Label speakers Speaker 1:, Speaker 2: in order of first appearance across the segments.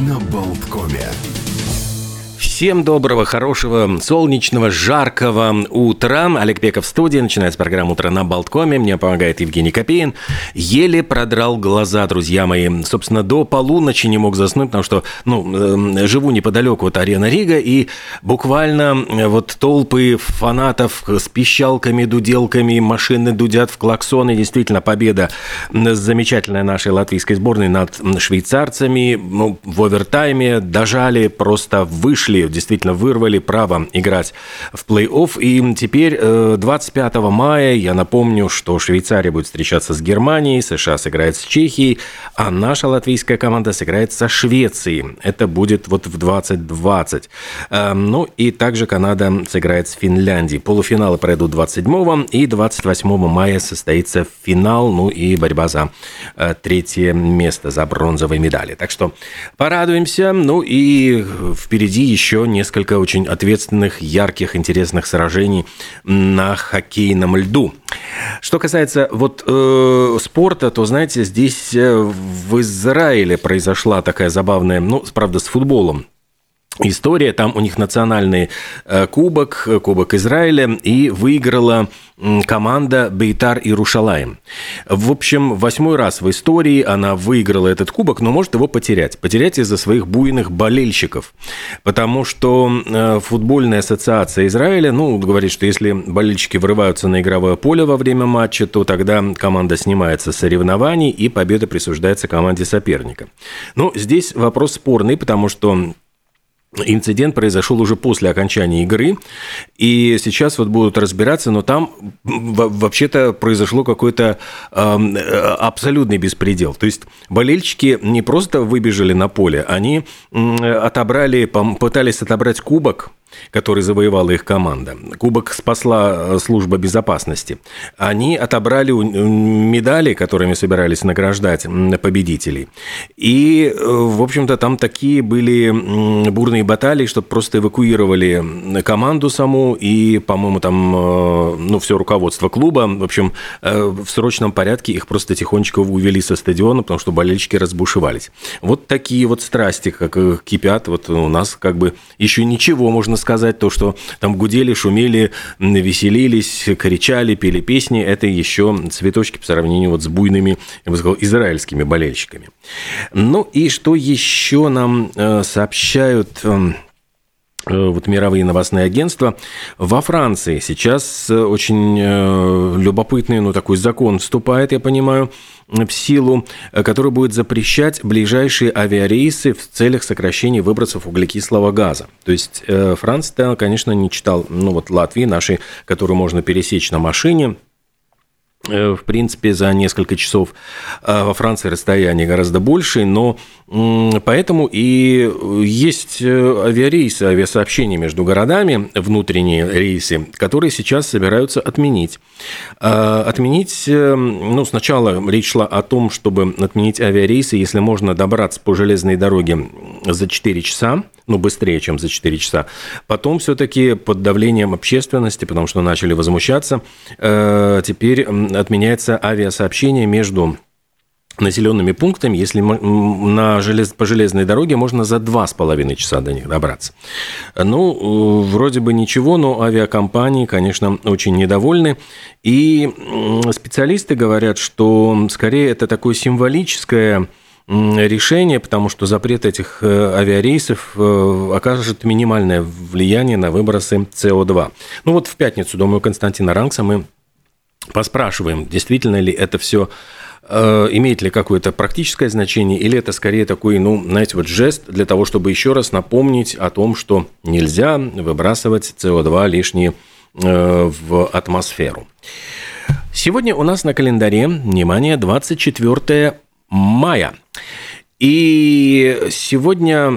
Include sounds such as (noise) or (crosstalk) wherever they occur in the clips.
Speaker 1: на Болткоме.
Speaker 2: Всем доброго, хорошего, солнечного, жаркого утра. Олег Пеков в студии. Начинается программа «Утро на Болткоме». Мне помогает Евгений Копеин. Еле продрал глаза, друзья мои. Собственно, до полуночи не мог заснуть, потому что, ну, э, живу неподалеку от арены Рига, и буквально э, вот толпы фанатов с пищалками, дуделками, машины дудят в клаксоны. Действительно, победа замечательная нашей латвийской сборной над швейцарцами. Ну, в овертайме дожали, просто вышли действительно вырвали право играть в плей-офф. И теперь 25 э, мая, я напомню, что Швейцария будет встречаться с Германией, США сыграет с Чехией, а наша латвийская команда сыграет со Швецией. Это будет вот в 2020. Эм, ну и также Канада сыграет с Финляндией. Полуфиналы пройдут 27 и 28 мая состоится финал, ну и борьба за э, третье место, за бронзовые медали. Так что порадуемся. Ну и впереди еще несколько очень ответственных, ярких, интересных сражений на хоккейном льду. Что касается вот э, спорта, то, знаете, здесь э, в Израиле произошла такая забавная, ну, правда, с футболом история. Там у них национальный э, кубок, э, кубок Израиля, и выиграла команда Бейтар и Рушалаем. В общем, восьмой раз в истории она выиграла этот кубок, но может его потерять. Потерять из-за своих буйных болельщиков. Потому что э, футбольная ассоциация Израиля, ну, говорит, что если болельщики врываются на игровое поле во время матча, то тогда команда снимается с соревнований, и победа присуждается команде соперника. Ну, здесь вопрос спорный, потому что Инцидент произошел уже после окончания игры, и сейчас вот будут разбираться, но там вообще-то произошло какой-то э, абсолютный беспредел. То есть болельщики не просто выбежали на поле, они отобрали, пытались отобрать кубок который завоевала их команда. Кубок спасла э, служба безопасности. Они отобрали медали, которыми собирались награждать победителей. И, э, в общем-то, там такие были бурные баталии, что просто эвакуировали команду саму и, по-моему, там, э, ну, все руководство клуба. В общем, в срочном порядке их просто тихонечко увели со стадиона, потому что болельщики разбушевались. Вот такие вот страсти, как кипят, вот у нас как бы еще ничего, можно сказать, то, что там гудели, шумели, веселились, кричали, пели песни, это еще цветочки по сравнению вот с буйными, я бы сказал, израильскими болельщиками. Ну и что еще нам э, сообщают эм, вот мировые новостные агентства. Во Франции сейчас э, очень любопытный, ну, такой закон вступает, я понимаю, в силу, э, который будет запрещать ближайшие авиарейсы в целях сокращения выбросов углекислого газа. То есть э, Франция, конечно, не читал, ну вот Латвии нашей, которую можно пересечь на машине, Э, в принципе, за несколько часов э, во Франции расстояние гораздо больше, но поэтому и есть э, авиарейсы, авиасообщения между городами, внутренние рейсы, которые сейчас собираются отменить. Отменить, ну, сначала речь шла о том, чтобы отменить авиарейсы, если можно добраться по железной дороге за 4 часа, ну, быстрее, чем за 4 часа. Потом все-таки под давлением общественности, потому что начали возмущаться, теперь отменяется авиасообщение между населенными пунктами, если на желез... по железной дороге можно за два с половиной часа до них добраться. Ну, вроде бы ничего, но авиакомпании, конечно, очень недовольны. И специалисты говорят, что скорее это такое символическое решение, потому что запрет этих э, авиарейсов э, окажет минимальное влияние на выбросы СО2. Ну вот в пятницу, думаю, Константина Ранкса мы поспрашиваем, действительно ли это все э, имеет ли какое-то практическое значение, или это скорее такой, ну, знаете, вот жест для того, чтобы еще раз напомнить о том, что нельзя выбрасывать СО2 лишнее э, в атмосферу. Сегодня у нас на календаре, внимание, 24 мая. И сегодня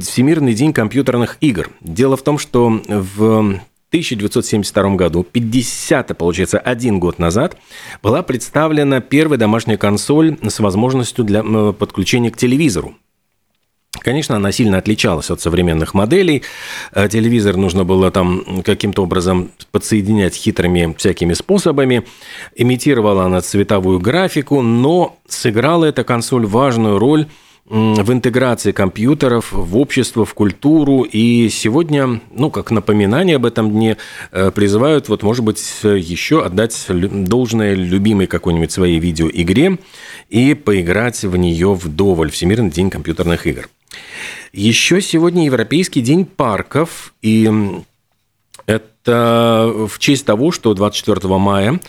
Speaker 2: Всемирный день компьютерных игр. Дело в том, что в 1972 году, 50, получается, один год назад, была представлена первая домашняя консоль с возможностью для подключения к телевизору. Конечно, она сильно отличалась от современных моделей. Э, телевизор нужно было там каким-то образом подсоединять хитрыми всякими способами. Имитировала она цветовую графику, но сыграла эта консоль важную роль в интеграции компьютеров в общество, в культуру. И сегодня, ну, как напоминание об этом дне, э, призывают, вот, может быть, еще отдать должное любимой какой-нибудь своей видеоигре и поиграть в нее вдоволь. Всемирный день компьютерных игр. Еще сегодня Европейский день парков, и это в честь того, что 24 мая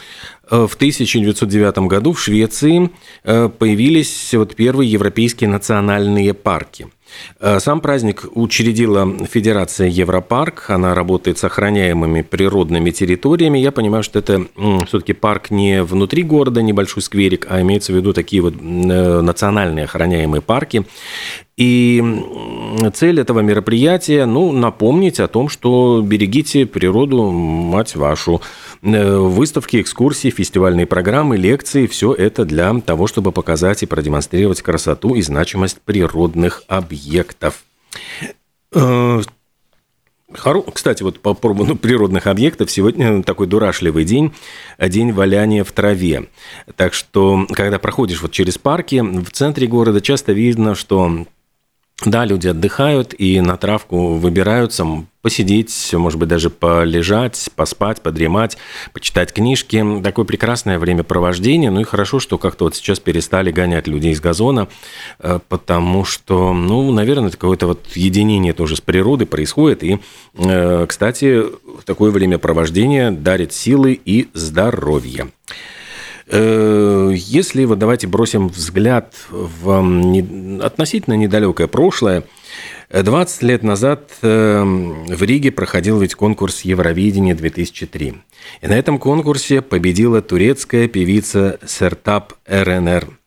Speaker 2: э, в 1909 году в Швеции э, появились вот первые европейские национальные парки – Э, сам праздник учредила Федерация Европарк. Она работает с охраняемыми природными территориями. Я понимаю, что это все-таки парк не внутри города, небольшой скверик, а имеется в виду такие вот национальные охраняемые парки. И цель этого мероприятия, ну, напомнить о том, что берегите природу, мать вашу. Э, выставки, экскурсии, фестивальные программы, лекции – все это для того, чтобы показать и продемонстрировать красоту и значимость природных объектов. Э, кстати, вот по поводу природных объектов, сегодня такой дурашливый день, день валяния в траве. Так что, когда проходишь вот через парки, в центре города часто видно, что да, люди отдыхают и на травку выбираются посидеть, может быть, даже полежать, поспать, подремать, почитать книжки. Такое прекрасное времяпровождение. Ну и хорошо, что как-то вот сейчас перестали гонять людей с газона, э, потому что, ну, наверное, какое-то вот единение тоже с природой происходит. И, э, кстати, такое времяпровождение дарит силы и здоровье. Э, если вот давайте бросим взгляд в относительно недалекое прошлое, 20 лет назад э, в Риге проходил ведь конкурс Евровидения 2003. И на этом конкурсе победила турецкая певица Сертап РНР –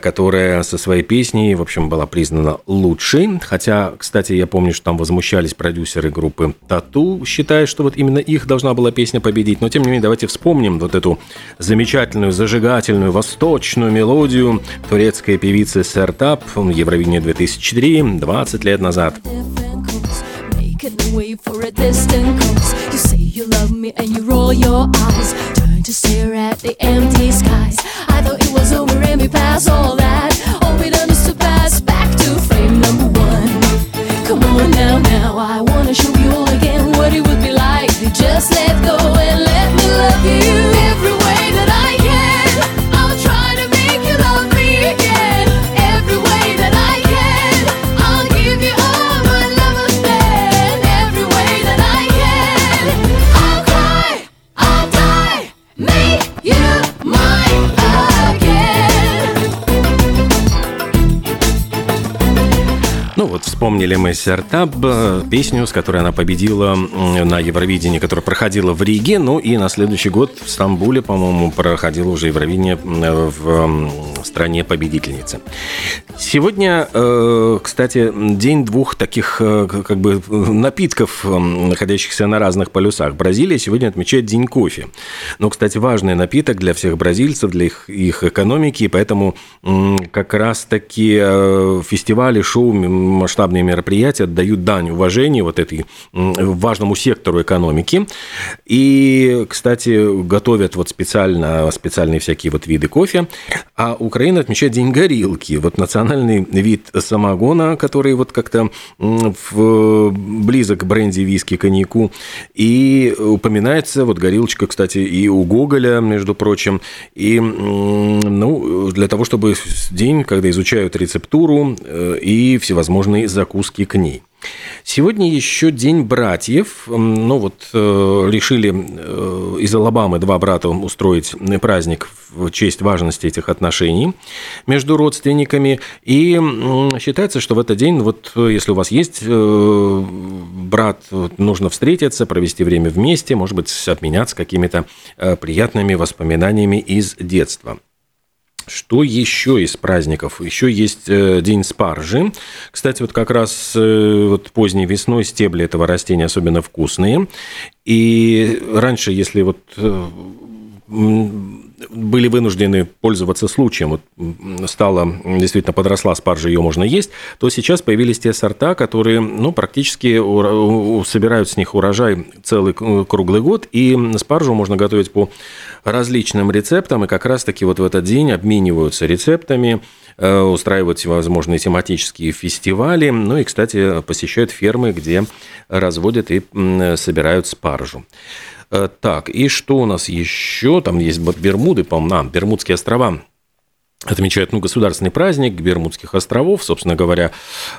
Speaker 2: которая со своей песней, в общем, была признана лучшей. Хотя, кстати, я помню, что там возмущались продюсеры группы Тату, считая, что вот именно их должна была песня победить. Но, тем не менее, давайте вспомним вот эту замечательную, зажигательную, восточную мелодию турецкой певицы Сертап Евровидение 2003 20 лет назад. wait for a distant coast. You say you love me and you roll your eyes. Turn to stare at the empty skies. Over and we passed all that. Done is to pass back to frame number one. Come on now, now, I wanna show you all again what it would be like to just let go and let me love you every way that I Ну вот вспомнили мы Сертаб, песню, с которой она победила на Евровидении, которая проходила в Риге, ну и на следующий год в Стамбуле, по-моему, проходила уже Евровидение в стране победительницы. Сегодня, э, кстати, день двух таких э, как бы напитков, находящихся на разных полюсах. Бразилия сегодня отмечает День кофе. Но, кстати, важный напиток для всех бразильцев, для их, их экономики, и поэтому как раз-таки э, фестивали, шоу, масштабные мероприятия дают дань уважения вот этой важному сектору экономики. И, кстати, готовят вот специально, специальные всякие вот виды кофе. А Украина отмечает День горилки. Вот национальный вид самогона, который вот как-то близок к бренди, виски, коньяку. И упоминается вот горилочка, кстати, и у Гоголя, между прочим. И ну, для того, чтобы день, когда изучают рецептуру э, и всевозможные всевозможные закуски к ней. Сегодня еще День братьев. Ну вот э, решили э, из Алабамы два брата устроить праздник в честь важности этих отношений между родственниками. И э, считается, что в этот день, вот если у вас есть э, брат, нужно встретиться, провести время вместе, может быть, обменяться какими-то э, приятными воспоминаниями из детства. Что еще из праздников? Еще есть э, День спаржи. Кстати, вот как раз э, вот поздней весной стебли этого растения особенно вкусные. И раньше, если вот э, были вынуждены пользоваться случаем, вот стала, действительно подросла спаржа, ее можно есть, то сейчас появились те сорта, которые, ну, практически собирают с них урожай целый круглый год, и спаржу можно готовить по различным рецептам, и как раз-таки вот в этот день обмениваются рецептами, устраивают всевозможные тематические фестивали, ну и, кстати, посещают фермы, где разводят и собирают спаржу. Так, и что у нас еще? Там есть Бермуды, по-моему, а, Бермудские острова отмечают ну, государственный праздник Бермудских островов. Собственно говоря,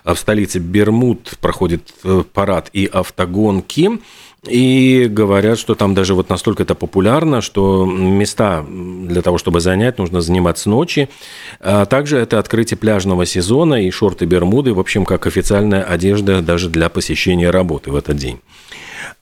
Speaker 2: в столице Бермуд проходит э, парад и автогонки. И говорят, что там даже вот настолько это популярно, что места для того, чтобы занять, нужно занимать с ночи. А также это открытие пляжного сезона и шорты Бермуды, в общем, как официальная одежда даже для посещения работы в этот день.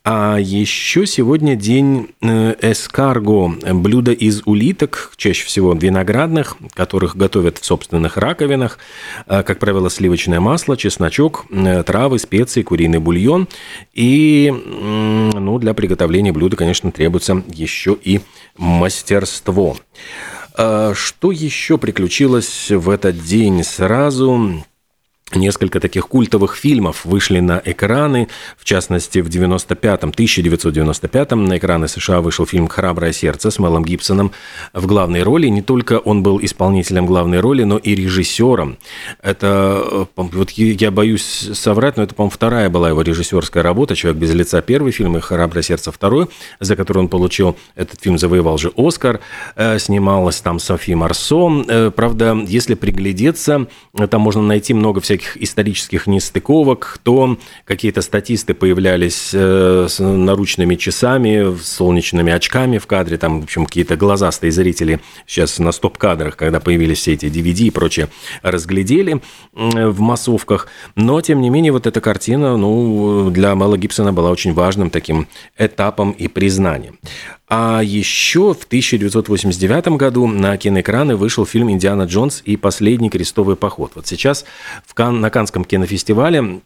Speaker 2: А еще сегодня день э, эскарго, блюдо из улиток, чаще всего виноградных, которых готовят в собственных раковинах. А, как правило, сливочное масло, чесночок, э, травы, специи, куриный бульон. И ну, для приготовления блюда, конечно, требуется еще и мастерство. А, что еще приключилось в этот день сразу? Несколько таких культовых фильмов вышли на экраны, в частности, в 95-м, 1995-м на экраны США вышел фильм «Храброе сердце» с Мелом Гибсоном в главной роли. Не только он был исполнителем главной роли, но и режиссером. Это, э, вот я боюсь соврать, но это, по-моему, вторая была его режиссерская работа «Человек без лица» первый фильм и «Храброе сердце» второй, за который он получил, этот фильм завоевал же «Оскар», э, снималась там Софи Марсо. Э, правда, если приглядеться, там можно найти много всяких всяких исторических нестыковок, то какие-то статисты появлялись э, с наручными часами, с солнечными очками в кадре, там, в общем, какие-то глазастые зрители сейчас на стоп-кадрах, когда появились все эти DVD и прочее, разглядели в массовках. Но, тем не менее, вот эта картина, ну, для Мэла Гибсона была очень важным таким этапом и признанием. А еще в 1989 году на киноэкраны вышел фильм «Индиана Джонс и последний крестовый поход». Вот сейчас в Кан, на Канском кинофестивале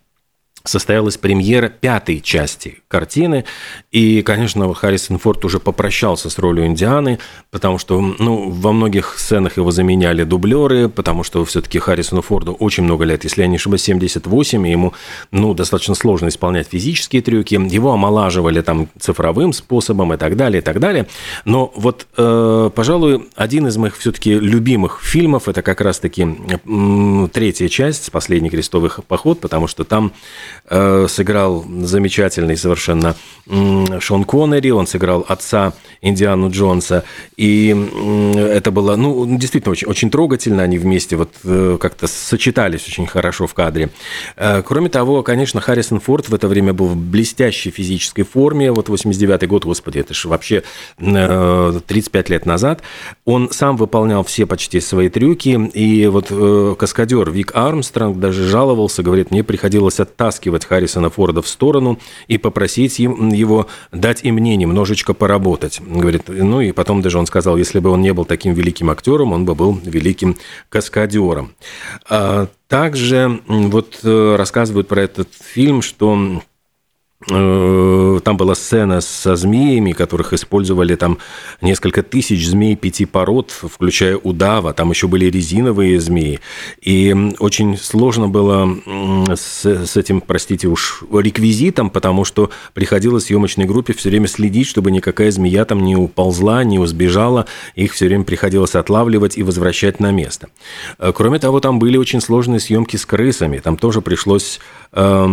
Speaker 2: состоялась премьера пятой части картины. И, конечно, Харрисон Форд уже попрощался с ролью Индианы, потому что ну, во многих сценах его заменяли дублеры, потому что все-таки Харрисону Форду очень много лет, если я не ошибаюсь, 78, и ему ну, достаточно сложно исполнять физические трюки. Его омолаживали там цифровым способом и так далее, и так далее. Но вот, э, пожалуй, один из моих все-таки любимых фильмов, это как раз-таки третья часть, «Последний крестовый поход», потому что там сыграл замечательный совершенно Шон Коннери, он сыграл отца Индиану Джонса, и это было, ну, действительно очень, очень трогательно, они вместе вот э, как-то сочетались очень хорошо в кадре. Э, кроме того, конечно, Харрисон Форд в это время был в блестящей физической форме, вот 89 год, господи, это же вообще 35 лет назад, он сам выполнял все почти свои трюки, и вот каскадер Вик Армстронг даже жаловался, говорит, мне приходилось оттаскивать оттаскивать Харрисона Форда в сторону и попросить его дать и мне немножечко поработать. Говорит, ну и потом даже он сказал, если бы он не был таким великим актером, он бы был великим каскадером. А также вот э, рассказывают про этот фильм, что там была сцена со змеями, которых использовали там несколько тысяч змей пяти пород, включая удава. Там еще были резиновые змеи. И очень сложно было с, с этим, простите уж, реквизитом, потому что приходилось съемочной группе все время следить, чтобы никакая змея там не уползла, не сбежала. Их все время приходилось отлавливать и возвращать на место. Э, кроме того, там были очень сложные съемки с крысами. Там тоже пришлось э,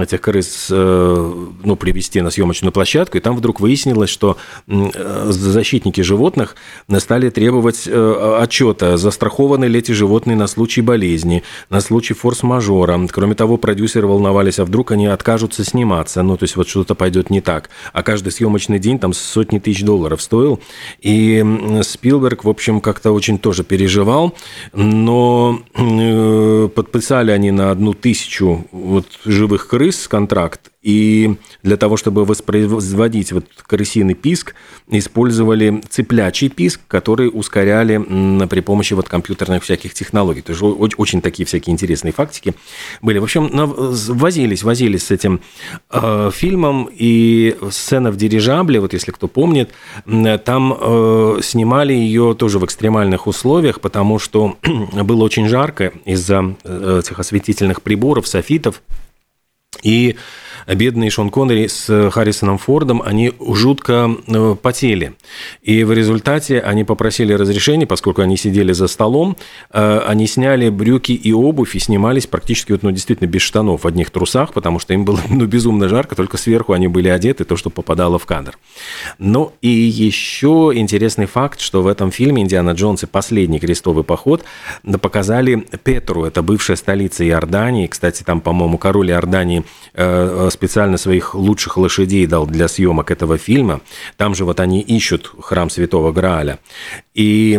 Speaker 2: этих крыс э, ну, привести на съемочную площадку, и там вдруг выяснилось, что э, защитники животных стали требовать э, отчета, застрахованы ли эти животные на случай болезни, на случай форс-мажора. Кроме того, продюсеры волновались, а вдруг они откажутся сниматься, ну, то есть вот что-то пойдет не так. А каждый съемочный день там сотни тысяч долларов стоил. И Спилберг, в общем, как-то очень тоже переживал, но э, подписали они на одну тысячу вот живых крыс контракт, и для того, чтобы воспроизводить вот крысиный писк, использовали цыплячий писк, который ускоряли при помощи вот компьютерных всяких технологий. То есть очень такие всякие интересные фактики были. В общем, возились, возились с этим э, фильмом, и сцена в дирижабле, вот если кто помнит, там э, снимали ее тоже в экстремальных условиях, потому что (clears throat) было очень жарко из-за э, этих осветительных приборов, софитов, и бедный Шон Коннери с Харрисоном Фордом, они жутко э, потели. И в результате они попросили разрешения, поскольку они сидели за столом, э, они сняли брюки и обувь и снимались практически, вот, ну, действительно, без штанов, в одних трусах, потому что им было, (laughs) ну, безумно жарко, только сверху они были одеты, то, что попадало в кадр. Ну, и еще интересный факт, что в этом фильме «Индиана Джонс и последний крестовый поход» показали Петру, это бывшая столица Иордании, кстати, там, по-моему, король Иордании э, специально своих лучших лошадей дал для съемок этого фильма. Там же вот они ищут храм Святого Грааля. И,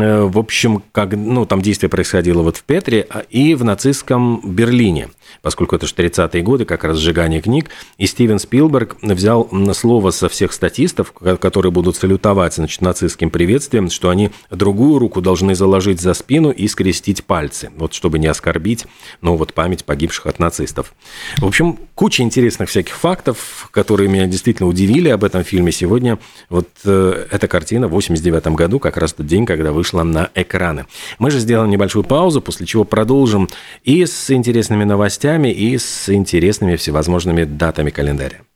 Speaker 2: э, в общем, как, ну, там действие происходило вот в Петре а, и в нацистском Берлине, поскольку это же 30-е годы, как раз сжигание книг. И Стивен Спилберг взял слово со всех статистов, которые будут салютовать значит, нацистским приветствием, что они другую руку должны заложить за спину и скрестить пальцы, вот чтобы не оскорбить, ну, вот память погибших от нацистов. В общем, куча интересных всяких фактов, которые меня действительно удивили об этом фильме сегодня. Вот э, эта картина в 89 году, как раз тот день, когда вышла на экраны. Мы же сделаем небольшую паузу, после чего продолжим и с интересными новостями, и с интересными всевозможными датами календаря.